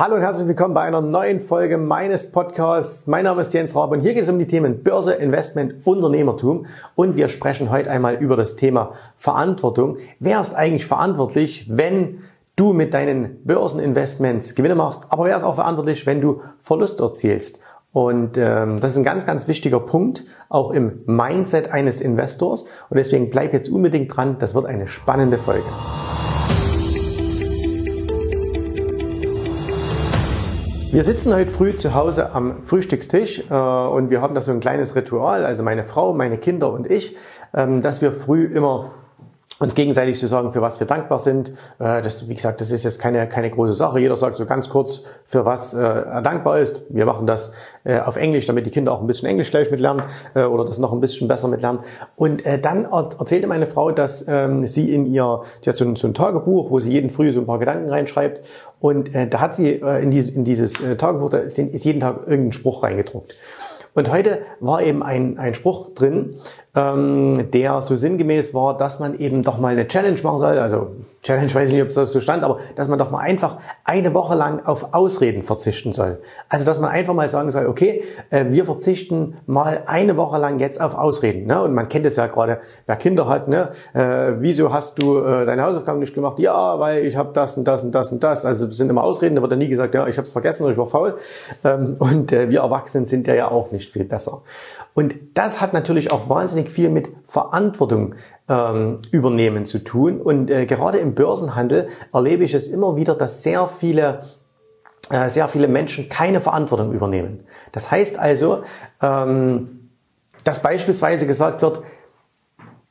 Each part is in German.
Hallo und herzlich willkommen bei einer neuen Folge meines Podcasts. Mein Name ist Jens Raab und hier geht es um die Themen Börse, Investment, Unternehmertum und wir sprechen heute einmal über das Thema Verantwortung. Wer ist eigentlich verantwortlich, wenn du mit deinen Börseninvestments Gewinne machst, aber wer ist auch verantwortlich, wenn du Verluste erzielst? Und ähm, das ist ein ganz, ganz wichtiger Punkt, auch im Mindset eines Investors. Und deswegen bleib jetzt unbedingt dran, das wird eine spannende Folge. Wir sitzen heute früh zu Hause am Frühstückstisch äh, und wir haben da so ein kleines Ritual, also meine Frau, meine Kinder und ich, ähm, dass wir früh immer uns gegenseitig zu sagen, für was wir dankbar sind. Äh, das, wie gesagt, das ist jetzt keine, keine große Sache. Jeder sagt so ganz kurz, für was äh, er dankbar ist. Wir machen das äh, auf Englisch, damit die Kinder auch ein bisschen Englisch gleich mitlernen oder das noch ein bisschen besser mitlernen. Und dann erzählte meine Frau, dass ähm, sie in ihr, die hat so ein, so ein Tagebuch, wo sie jeden Früh so ein paar Gedanken reinschreibt. Und da hat sie in, dieses, in dieses Tagebuch, da ist jeden Tag irgendein Spruch reingedruckt. Und heute war eben ein, ein Spruch drin, ähm, der so sinngemäß war, dass man eben doch mal eine Challenge machen soll. Also Challenge weiß ich nicht, ob es so stand, aber dass man doch mal einfach eine Woche lang auf Ausreden verzichten soll. Also dass man einfach mal sagen soll, okay, äh, wir verzichten mal eine Woche lang jetzt auf Ausreden. Ne? Und man kennt es ja gerade, wer Kinder hat, ne? Äh, wieso hast du äh, deine Hausaufgaben nicht gemacht? Ja, weil ich habe das und das und das und das. Also es sind immer Ausreden, da wird ja nie gesagt, ja, ich habe es vergessen oder ich war faul. Ähm, und äh, wir Erwachsenen sind ja auch nicht viel besser. Und das hat natürlich auch wahnsinnig viel mit Verantwortung ähm, übernehmen zu tun. Und äh, gerade im Börsenhandel erlebe ich es immer wieder, dass sehr viele äh, sehr viele Menschen keine Verantwortung übernehmen. Das heißt also, ähm, dass beispielsweise gesagt wird,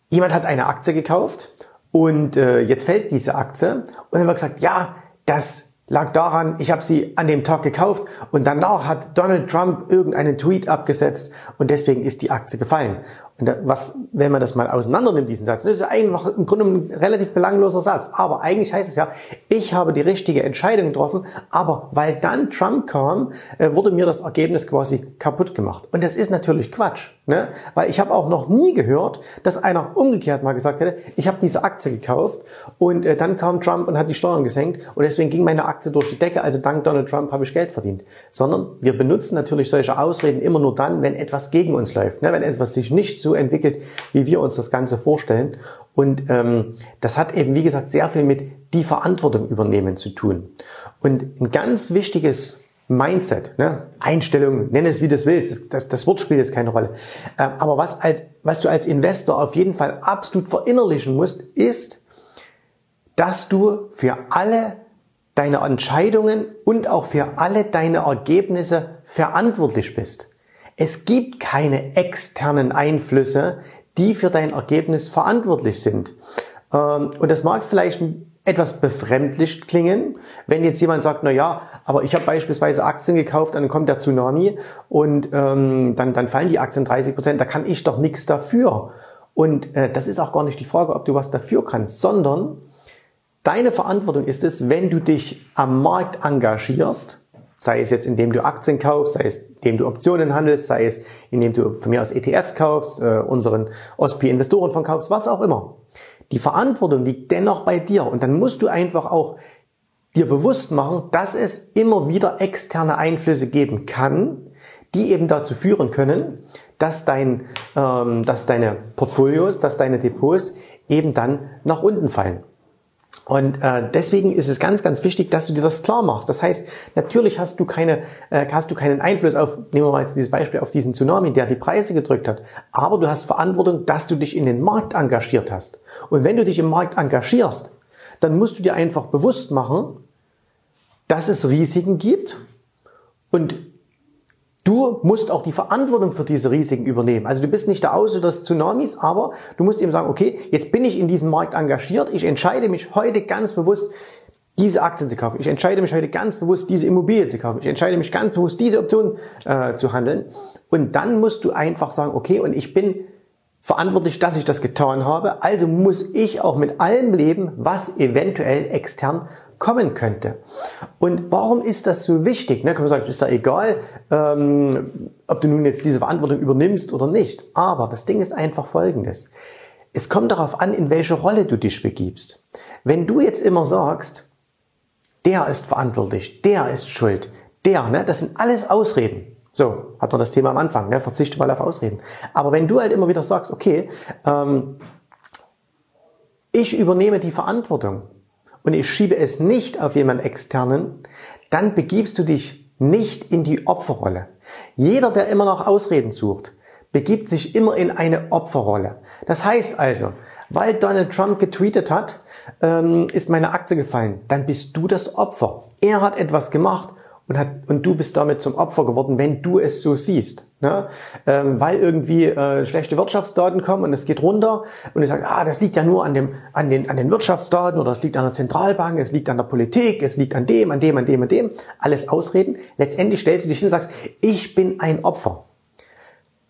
jemand hat eine Aktie gekauft und äh, jetzt fällt diese Aktie und dann wird gesagt, ja, das lag daran, ich habe sie an dem Tag gekauft und danach hat Donald Trump irgendeinen Tweet abgesetzt und deswegen ist die Aktie gefallen. Und was, wenn man das mal auseinander nimmt, diesen Satz, das ist einfach im Grunde ein relativ belangloser Satz. Aber eigentlich heißt es ja, ich habe die richtige Entscheidung getroffen, aber weil dann Trump kam, äh, wurde mir das Ergebnis quasi kaputt gemacht. Und das ist natürlich Quatsch, ne? Weil ich habe auch noch nie gehört, dass einer umgekehrt mal gesagt hätte, ich habe diese Aktie gekauft und äh, dann kam Trump und hat die Steuern gesenkt und deswegen ging meine Aktie durch die Decke, also dank Donald Trump habe ich Geld verdient. Sondern wir benutzen natürlich solche Ausreden immer nur dann, wenn etwas gegen uns läuft, ne? wenn etwas sich nicht so entwickelt, wie wir uns das Ganze vorstellen. Und ähm, das hat eben, wie gesagt, sehr viel mit die Verantwortung übernehmen zu tun. Und ein ganz wichtiges Mindset, ne? Einstellung, nenn es wie du willst, das, das Wort spielt jetzt keine Rolle. Ähm, aber was, als, was du als Investor auf jeden Fall absolut verinnerlichen musst, ist, dass du für alle deine Entscheidungen und auch für alle deine Ergebnisse verantwortlich bist. Es gibt keine externen Einflüsse, die für dein Ergebnis verantwortlich sind. Ähm, und das mag vielleicht etwas befremdlich klingen, wenn jetzt jemand sagt, na ja, aber ich habe beispielsweise Aktien gekauft, dann kommt der Tsunami und ähm, dann, dann fallen die Aktien 30 Prozent, da kann ich doch nichts dafür. Und äh, das ist auch gar nicht die Frage, ob du was dafür kannst, sondern deine Verantwortung ist es, wenn du dich am Markt engagierst, Sei es jetzt, indem du Aktien kaufst, sei es, indem du Optionen handelst, sei es, indem du von mir aus ETFs kaufst, äh, unseren OSPI-Investorenfonds kaufst, was auch immer. Die Verantwortung liegt dennoch bei dir und dann musst du einfach auch dir bewusst machen, dass es immer wieder externe Einflüsse geben kann, die eben dazu führen können, dass, dein, ähm, dass deine Portfolios, dass deine Depots eben dann nach unten fallen. Und äh, deswegen ist es ganz, ganz wichtig, dass du dir das klar machst. Das heißt, natürlich hast du keine, äh, hast du keinen Einfluss auf, nehmen wir mal jetzt dieses Beispiel, auf diesen Tsunami, der die Preise gedrückt hat. Aber du hast Verantwortung, dass du dich in den Markt engagiert hast. Und wenn du dich im Markt engagierst, dann musst du dir einfach bewusst machen, dass es Risiken gibt und Du musst auch die Verantwortung für diese Risiken übernehmen. Also du bist nicht der Auslöser des Tsunamis, aber du musst eben sagen, okay, jetzt bin ich in diesem Markt engagiert. Ich entscheide mich heute ganz bewusst, diese Aktien zu kaufen. Ich entscheide mich heute ganz bewusst, diese Immobilie zu kaufen. Ich entscheide mich ganz bewusst, diese Option äh, zu handeln. Und dann musst du einfach sagen, okay, und ich bin verantwortlich, dass ich das getan habe. Also muss ich auch mit allem leben, was eventuell extern kommen könnte. Und warum ist das so wichtig? Ne, kann man sagen, ist da egal, ähm, ob du nun jetzt diese Verantwortung übernimmst oder nicht. Aber das Ding ist einfach folgendes. Es kommt darauf an, in welche Rolle du dich begibst. Wenn du jetzt immer sagst, der ist verantwortlich, der ist schuld, der, ne? Das sind alles Ausreden. So, hat man das Thema am Anfang, ne? verzichte mal auf Ausreden. Aber wenn du halt immer wieder sagst, okay, ähm, ich übernehme die Verantwortung und ich schiebe es nicht auf jemand externen, dann begibst du dich nicht in die Opferrolle. Jeder, der immer noch Ausreden sucht, begibt sich immer in eine Opferrolle. Das heißt also, weil Donald Trump getweetet hat, ähm, ist meine Aktie gefallen, dann bist du das Opfer. Er hat etwas gemacht und, hat, und du bist damit zum Opfer geworden, wenn du es so siehst. Ne? Ähm, weil irgendwie äh, schlechte Wirtschaftsdaten kommen und es geht runter und ich sage, ah, das liegt ja nur an, dem, an, den, an den Wirtschaftsdaten oder es liegt an der Zentralbank, es liegt an der Politik, es liegt an dem, an dem, an dem, an dem. Alles Ausreden. Letztendlich stellst du dich hin und sagst, ich bin ein Opfer.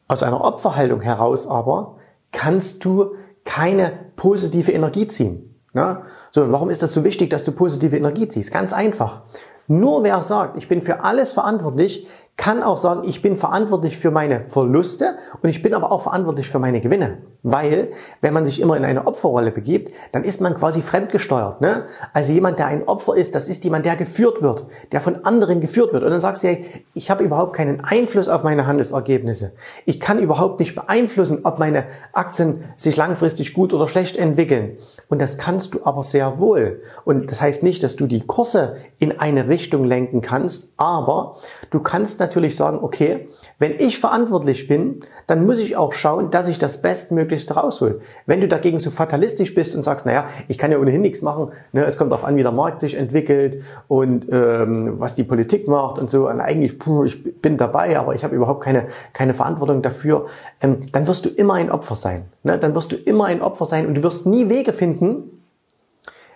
Aus einer Opferhaltung heraus aber kannst du keine positive Energie ziehen. Ne? So, warum ist das so wichtig, dass du positive Energie ziehst? Ganz einfach. Nur wer sagt, ich bin für alles verantwortlich, kann auch sagen, ich bin verantwortlich für meine Verluste und ich bin aber auch verantwortlich für meine Gewinne. Weil, wenn man sich immer in eine Opferrolle begibt, dann ist man quasi fremdgesteuert. Ne? Also jemand, der ein Opfer ist, das ist jemand, der geführt wird, der von anderen geführt wird. Und dann sagst du, hey, ich habe überhaupt keinen Einfluss auf meine Handelsergebnisse. Ich kann überhaupt nicht beeinflussen, ob meine Aktien sich langfristig gut oder schlecht entwickeln. Und das kannst du aber sehr wohl. Und das heißt nicht, dass du die Kurse in eine Richtung lenken kannst, aber du kannst natürlich sagen, okay, wenn ich verantwortlich bin, dann muss ich auch schauen, dass ich das Bestmöglichste raushol. Wenn du dagegen so fatalistisch bist und sagst, naja, ich kann ja ohnehin nichts machen, ne, es kommt darauf an, wie der Markt sich entwickelt und ähm, was die Politik macht und so, und eigentlich, puh, ich bin dabei, aber ich habe überhaupt keine, keine Verantwortung dafür, ähm, dann wirst du immer ein Opfer sein. Ne? Dann wirst du immer ein Opfer sein und du wirst nie Wege finden,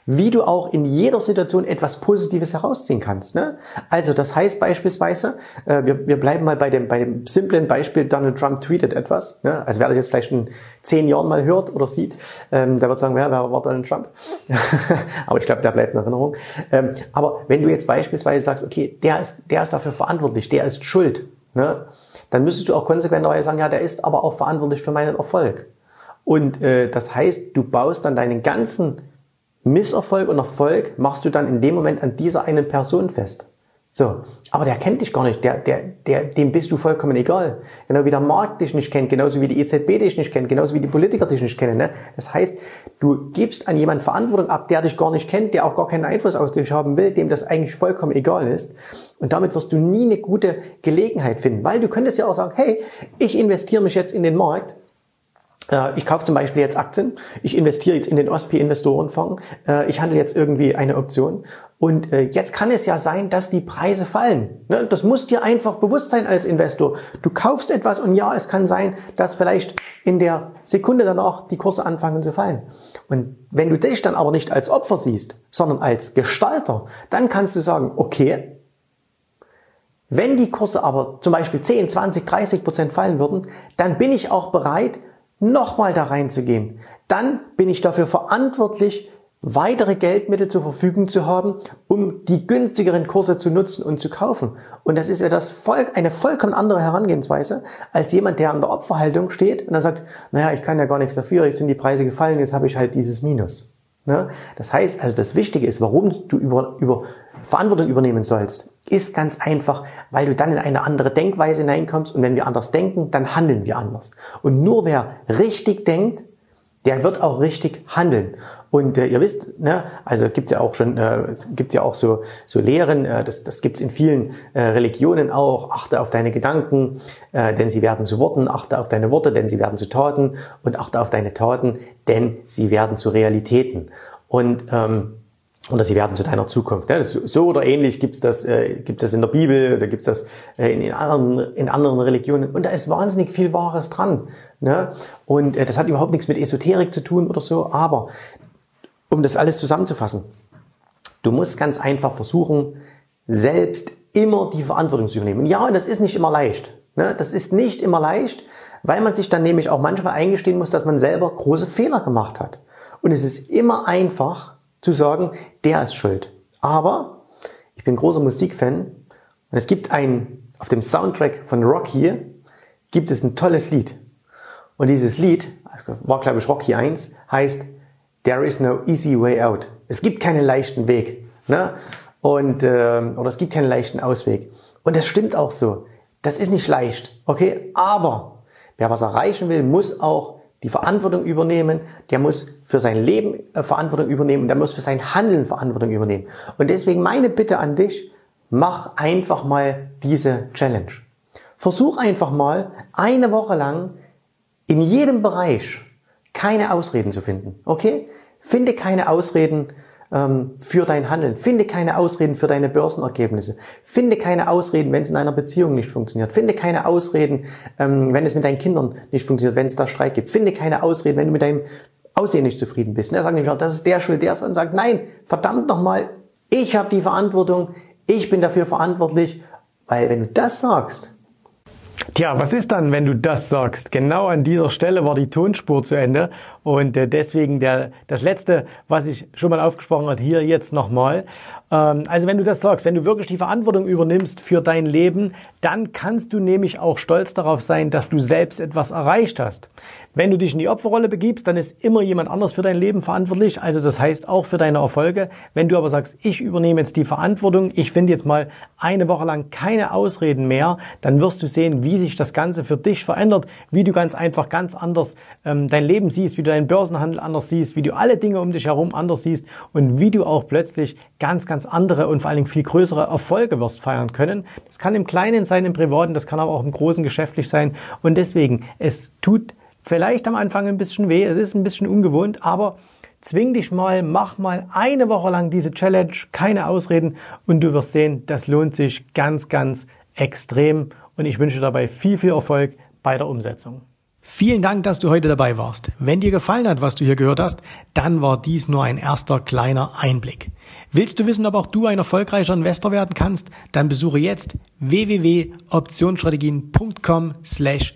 wie du auch in jeder Situation etwas Positives herausziehen kannst. Ne? Also das heißt beispielsweise, äh, wir, wir bleiben mal bei dem, bei dem simplen Beispiel, Donald Trump tweetet etwas. Ne? Also wer das jetzt vielleicht in zehn Jahren mal hört oder sieht, ähm, der wird sagen, wer, wer war Donald Trump? aber ich glaube, der bleibt in Erinnerung. Ähm, aber wenn du jetzt beispielsweise sagst, okay, der ist, der ist dafür verantwortlich, der ist schuld, ne? dann müsstest du auch konsequenterweise sagen, ja, der ist aber auch verantwortlich für meinen Erfolg. Und äh, das heißt, du baust dann deinen ganzen Misserfolg und Erfolg machst du dann in dem Moment an dieser einen Person fest. So, aber der kennt dich gar nicht, der, der, der, dem bist du vollkommen egal. Genau wie der Markt dich nicht kennt, genauso wie die EZB dich nicht kennt, genauso wie die Politiker dich nicht kennen. Ne? Das heißt, du gibst an jemanden Verantwortung ab, der dich gar nicht kennt, der auch gar keinen Einfluss auf dich haben will, dem das eigentlich vollkommen egal ist. Und damit wirst du nie eine gute Gelegenheit finden, weil du könntest ja auch sagen, hey, ich investiere mich jetzt in den Markt ich kaufe zum Beispiel jetzt Aktien, ich investiere jetzt in den OSP-Investorenfonds, äh, ich handle jetzt irgendwie eine Option und äh, jetzt kann es ja sein, dass die Preise fallen. Ne? Das muss dir einfach bewusst sein als Investor. Du kaufst etwas und ja, es kann sein, dass vielleicht in der Sekunde danach die Kurse anfangen zu fallen. Und wenn du dich dann aber nicht als Opfer siehst, sondern als Gestalter, dann kannst du sagen, okay, wenn die Kurse aber zum Beispiel 10, 20, 30 Prozent fallen würden, dann bin ich auch bereit, nochmal da reinzugehen. Dann bin ich dafür verantwortlich, weitere Geldmittel zur Verfügung zu haben, um die günstigeren Kurse zu nutzen und zu kaufen. Und das ist ja das Volk, eine vollkommen andere Herangehensweise als jemand, der an der Opferhaltung steht und dann sagt, naja, ich kann ja gar nichts dafür, jetzt sind die Preise gefallen, jetzt habe ich halt dieses Minus. Ne? Das heißt, also das Wichtige ist, warum du über, über Verantwortung übernehmen sollst, ist ganz einfach, weil du dann in eine andere Denkweise hineinkommst und wenn wir anders denken, dann handeln wir anders. Und nur wer richtig denkt, der wird auch richtig handeln. Und äh, ihr wisst, ne, also gibt ja auch schon, äh, gibt ja auch so so Lehren, äh, das das gibt's in vielen äh, Religionen auch. Achte auf deine Gedanken, äh, denn sie werden zu Worten. Achte auf deine Worte, denn sie werden zu Taten. Und achte auf deine Taten, denn sie werden zu Realitäten. Und ähm, oder sie werden zu deiner Zukunft. Ne? Das, so oder ähnlich das, äh, gibt es in der Bibel, da gibt's das äh, in, in, anderen, in anderen Religionen. Und da ist wahnsinnig viel Wahres dran. Ne? Und äh, das hat überhaupt nichts mit Esoterik zu tun oder so. Aber um das alles zusammenzufassen, du musst ganz einfach versuchen, selbst immer die Verantwortung zu übernehmen. Und ja, das ist nicht immer leicht. Ne? Das ist nicht immer leicht, weil man sich dann nämlich auch manchmal eingestehen muss, dass man selber große Fehler gemacht hat. Und es ist immer einfach zu sagen, der ist schuld. Aber ich bin großer Musikfan und es gibt ein, auf dem Soundtrack von Rocky gibt es ein tolles Lied. Und dieses Lied, war glaube ich Rocky 1, heißt There is no easy way out. Es gibt keinen leichten Weg. Ne? und äh, oder es gibt keinen leichten Ausweg. Und das stimmt auch so. Das ist nicht leicht, okay? Aber wer was erreichen will, muss auch die Verantwortung übernehmen, der muss für sein Leben äh, Verantwortung übernehmen, der muss für sein Handeln Verantwortung übernehmen. Und deswegen meine Bitte an dich, mach einfach mal diese Challenge. Versuch einfach mal eine Woche lang in jedem Bereich keine Ausreden zu finden. Okay? Finde keine Ausreden ähm, für dein Handeln. Finde keine Ausreden für deine Börsenergebnisse. Finde keine Ausreden, wenn es in einer Beziehung nicht funktioniert. Finde keine Ausreden, ähm, wenn es mit deinen Kindern nicht funktioniert, wenn es da Streit gibt. Finde keine Ausreden, wenn du mit deinem Aussehen nicht zufrieden bist. Er sagt nicht, das ist der Schuld, der ist und sagt, nein, verdammt nochmal, ich habe die Verantwortung, ich bin dafür verantwortlich, weil wenn du das sagst, Tja, was ist dann, wenn du das sagst? Genau an dieser Stelle war die Tonspur zu Ende und äh, deswegen der, das letzte, was ich schon mal aufgesprochen habe, hier jetzt nochmal. Ähm, also wenn du das sagst, wenn du wirklich die Verantwortung übernimmst für dein Leben, dann kannst du nämlich auch stolz darauf sein, dass du selbst etwas erreicht hast. Wenn du dich in die Opferrolle begibst, dann ist immer jemand anders für dein Leben verantwortlich. Also das heißt auch für deine Erfolge. Wenn du aber sagst, ich übernehme jetzt die Verantwortung, ich finde jetzt mal eine Woche lang keine Ausreden mehr, dann wirst du sehen, wie sich das Ganze für dich verändert, wie du ganz einfach ganz anders ähm, dein Leben siehst, wie du deinen Börsenhandel anders siehst, wie du alle Dinge um dich herum anders siehst und wie du auch plötzlich ganz, ganz andere und vor allen Dingen viel größere Erfolge wirst feiern können. Das kann im Kleinen sein, im Privaten, das kann aber auch im Großen geschäftlich sein. Und deswegen, es tut vielleicht am Anfang ein bisschen weh, es ist ein bisschen ungewohnt, aber zwing dich mal, mach mal eine Woche lang diese Challenge, keine Ausreden und du wirst sehen, das lohnt sich ganz, ganz extrem und ich wünsche dabei viel, viel Erfolg bei der Umsetzung. Vielen Dank, dass du heute dabei warst. Wenn dir gefallen hat, was du hier gehört hast, dann war dies nur ein erster kleiner Einblick. Willst du wissen, ob auch du ein erfolgreicher Investor werden kannst? Dann besuche jetzt www.optionsstrategien.com slash